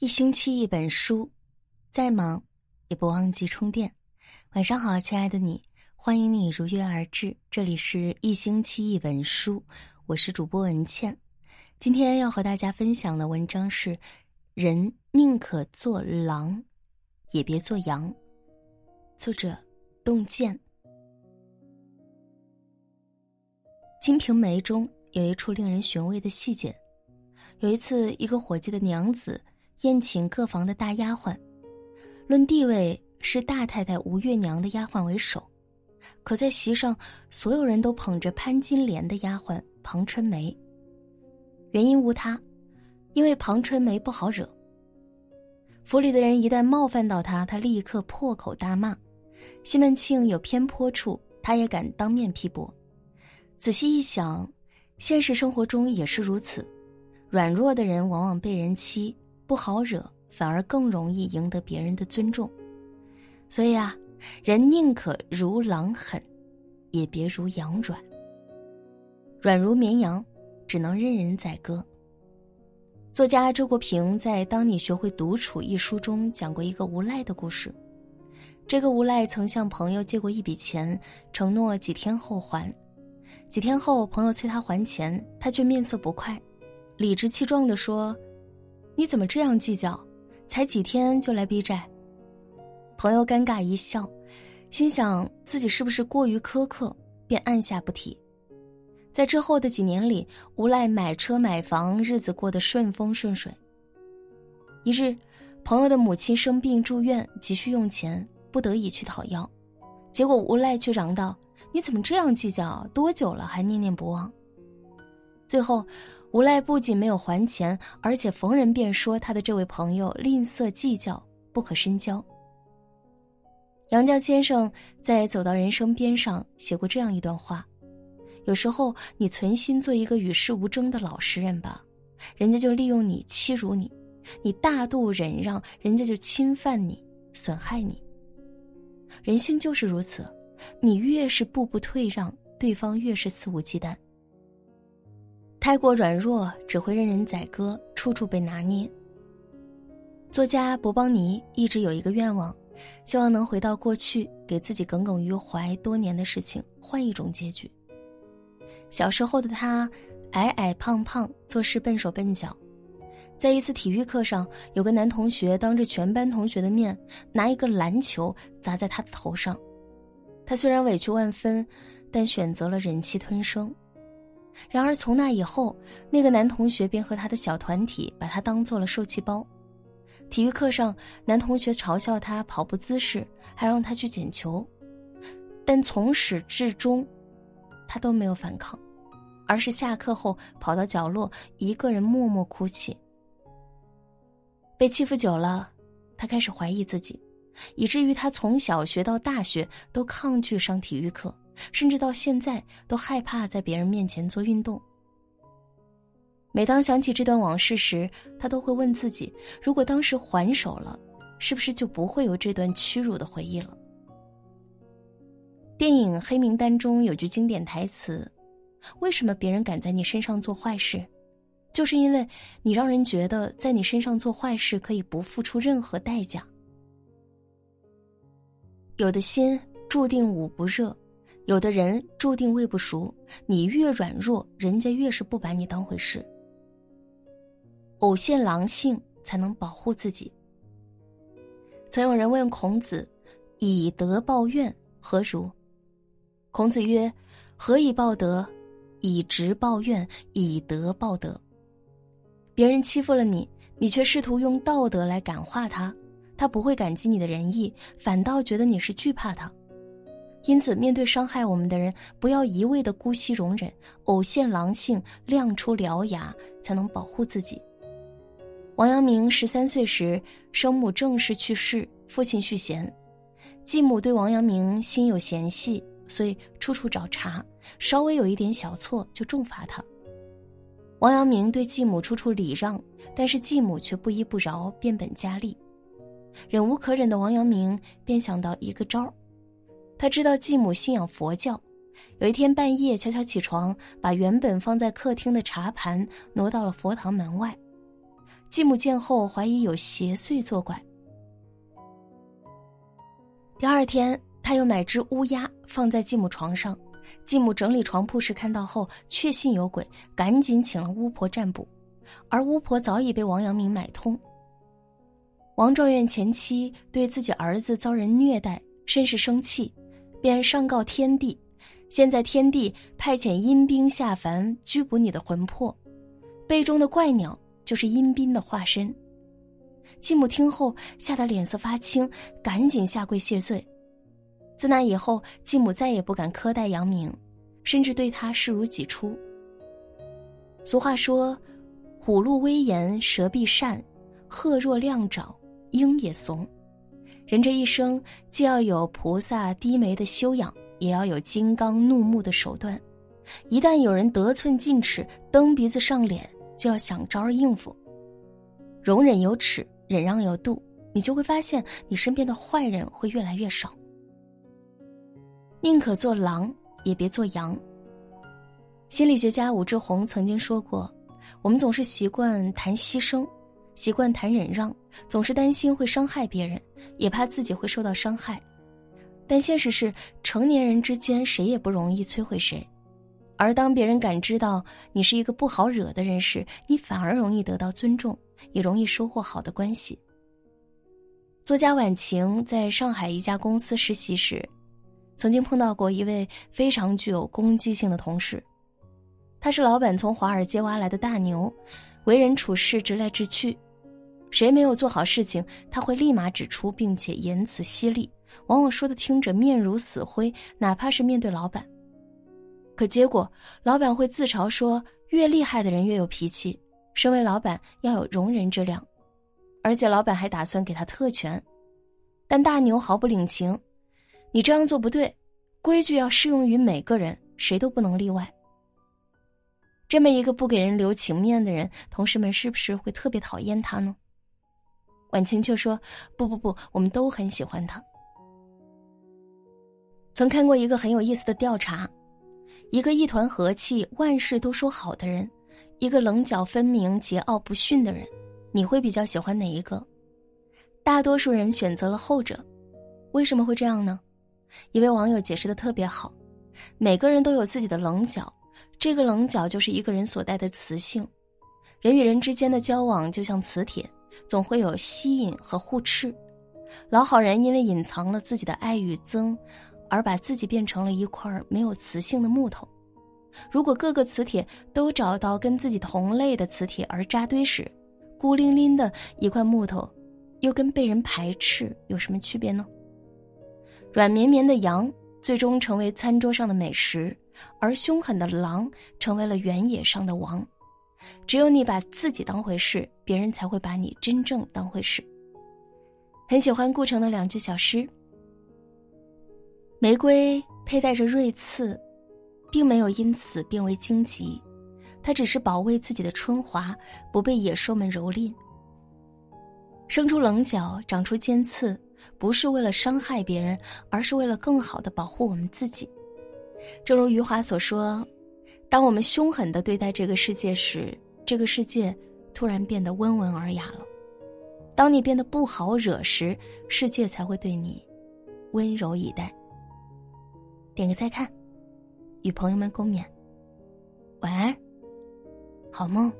一星期一本书，再忙也不忘记充电。晚上好，亲爱的你，欢迎你如约而至。这里是一星期一本书，我是主播文倩。今天要和大家分享的文章是：人宁可做狼，也别做羊。作者：洞见。《金瓶梅》中有一处令人寻味的细节：有一次，一个伙计的娘子。宴请各房的大丫鬟，论地位是大太太吴月娘的丫鬟为首，可在席上，所有人都捧着潘金莲的丫鬟庞春梅。原因无他，因为庞春梅不好惹。府里的人一旦冒犯到她，她立刻破口大骂；西门庆有偏颇处，她也敢当面批驳。仔细一想，现实生活中也是如此，软弱的人往往被人欺。不好惹，反而更容易赢得别人的尊重。所以啊，人宁可如狼狠，也别如羊软。软如绵羊，只能任人宰割。作家周国平在《当你学会独处》一书中讲过一个无赖的故事。这个无赖曾向朋友借过一笔钱，承诺几天后还。几天后，朋友催他还钱，他却面色不快，理直气壮地说。你怎么这样计较？才几天就来逼债？朋友尴尬一笑，心想自己是不是过于苛刻，便按下不提。在之后的几年里，无赖买车买房，日子过得顺风顺水。一日，朋友的母亲生病住院，急需用钱，不得已去讨要，结果无赖却嚷道：“你怎么这样计较？多久了还念念不忘？”最后。无赖不仅没有还钱，而且逢人便说他的这位朋友吝啬计较，不可深交。杨绛先生在《走到人生边上》写过这样一段话：有时候你存心做一个与世无争的老实人吧，人家就利用你欺辱你；你大度忍让，人家就侵犯你、损害你。人性就是如此，你越是步步退让，对方越是肆无忌惮。太过软弱，只会任人宰割，处处被拿捏。作家博邦尼一直有一个愿望，希望能回到过去，给自己耿耿于怀多年的事情换一种结局。小时候的他，矮矮胖胖，做事笨手笨脚。在一次体育课上，有个男同学当着全班同学的面，拿一个篮球砸在他的头上。他虽然委屈万分，但选择了忍气吞声。然而从那以后，那个男同学便和他的小团体把他当做了受气包。体育课上，男同学嘲笑他跑步姿势，还让他去捡球，但从始至终，他都没有反抗，而是下课后跑到角落，一个人默默哭泣。被欺负久了，他开始怀疑自己，以至于他从小学到大学都抗拒上体育课。甚至到现在都害怕在别人面前做运动。每当想起这段往事时，他都会问自己：如果当时还手了，是不是就不会有这段屈辱的回忆了？电影《黑名单》中有句经典台词：“为什么别人敢在你身上做坏事？就是因为你让人觉得在你身上做坏事可以不付出任何代价。”有的心注定捂不热。有的人注定喂不熟，你越软弱，人家越是不把你当回事。偶现狼性，才能保护自己。曾有人问孔子：“以德报怨，何如？”孔子曰：“何以报德？以直报怨，以德报德。”别人欺负了你，你却试图用道德来感化他，他不会感激你的仁义，反倒觉得你是惧怕他。因此，面对伤害我们的人，不要一味的姑息容忍，偶现狼性，亮出獠牙，才能保护自己。王阳明十三岁时，生母正式去世，父亲续弦，继母对王阳明心有嫌隙，所以处处找茬，稍微有一点小错就重罚他。王阳明对继母处处礼让，但是继母却不依不饶，变本加厉。忍无可忍的王阳明便想到一个招儿。他知道继母信仰佛教，有一天半夜悄悄起床，把原本放在客厅的茶盘挪到了佛堂门外。继母见后怀疑有邪祟作怪。第二天，他又买只乌鸦放在继母床上，继母整理床铺时看到后，确信有鬼，赶紧请了巫婆占卜，而巫婆早已被王阳明买通。王状元前妻对自己儿子遭人虐待，甚是生气，便上告天帝。现在天帝派遣阴兵下凡拘捕你的魂魄，背中的怪鸟就是阴兵的化身。继母听后吓得脸色发青，赶紧下跪谢罪。自那以后，继母再也不敢苛待杨明，甚至对他视如己出。俗话说：“虎鹿威严，蛇必善；鹤若亮爪。”鹰也怂，人这一生既要有菩萨低眉的修养，也要有金刚怒目的手段。一旦有人得寸进尺、蹬鼻子上脸，就要想招儿应付。容忍有尺，忍让有度，你就会发现你身边的坏人会越来越少。宁可做狼，也别做羊。心理学家武志红曾经说过：“我们总是习惯谈牺牲。”习惯谈忍让，总是担心会伤害别人，也怕自己会受到伤害。但现实是，成年人之间谁也不容易摧毁谁。而当别人感知到你是一个不好惹的人时，你反而容易得到尊重，也容易收获好的关系。作家晚晴在上海一家公司实习时，曾经碰到过一位非常具有攻击性的同事。他是老板从华尔街挖来的大牛，为人处事直来直去。谁没有做好事情，他会立马指出，并且言辞犀利，往往说的听着面如死灰。哪怕是面对老板，可结果老板会自嘲说：“越厉害的人越有脾气，身为老板要有容人之量。”而且老板还打算给他特权，但大牛毫不领情：“你这样做不对，规矩要适用于每个人，谁都不能例外。”这么一个不给人留情面的人，同事们是不是会特别讨厌他呢？婉晴却说：“不不不，我们都很喜欢他。”曾看过一个很有意思的调查：一个一团和气、万事都说好的人，一个棱角分明、桀骜不驯的人，你会比较喜欢哪一个？大多数人选择了后者。为什么会这样呢？一位网友解释的特别好：每个人都有自己的棱角，这个棱角就是一个人所带的磁性。人与人之间的交往就像磁铁。总会有吸引和互斥，老好人因为隐藏了自己的爱与憎，而把自己变成了一块没有磁性的木头。如果各个磁铁都找到跟自己同类的磁铁而扎堆时，孤零零的一块木头，又跟被人排斥有什么区别呢？软绵绵的羊最终成为餐桌上的美食，而凶狠的狼成为了原野上的王。只有你把自己当回事，别人才会把你真正当回事。很喜欢顾城的两句小诗：“玫瑰佩戴着锐刺，并没有因此变为荆棘，它只是保卫自己的春华，不被野兽们蹂躏。生出棱角，长出尖刺，不是为了伤害别人，而是为了更好的保护我们自己。正如余华所说。”当我们凶狠的对待这个世界时，这个世界突然变得温文尔雅了；当你变得不好惹时，世界才会对你温柔以待。点个再看，与朋友们共勉。晚安，好梦。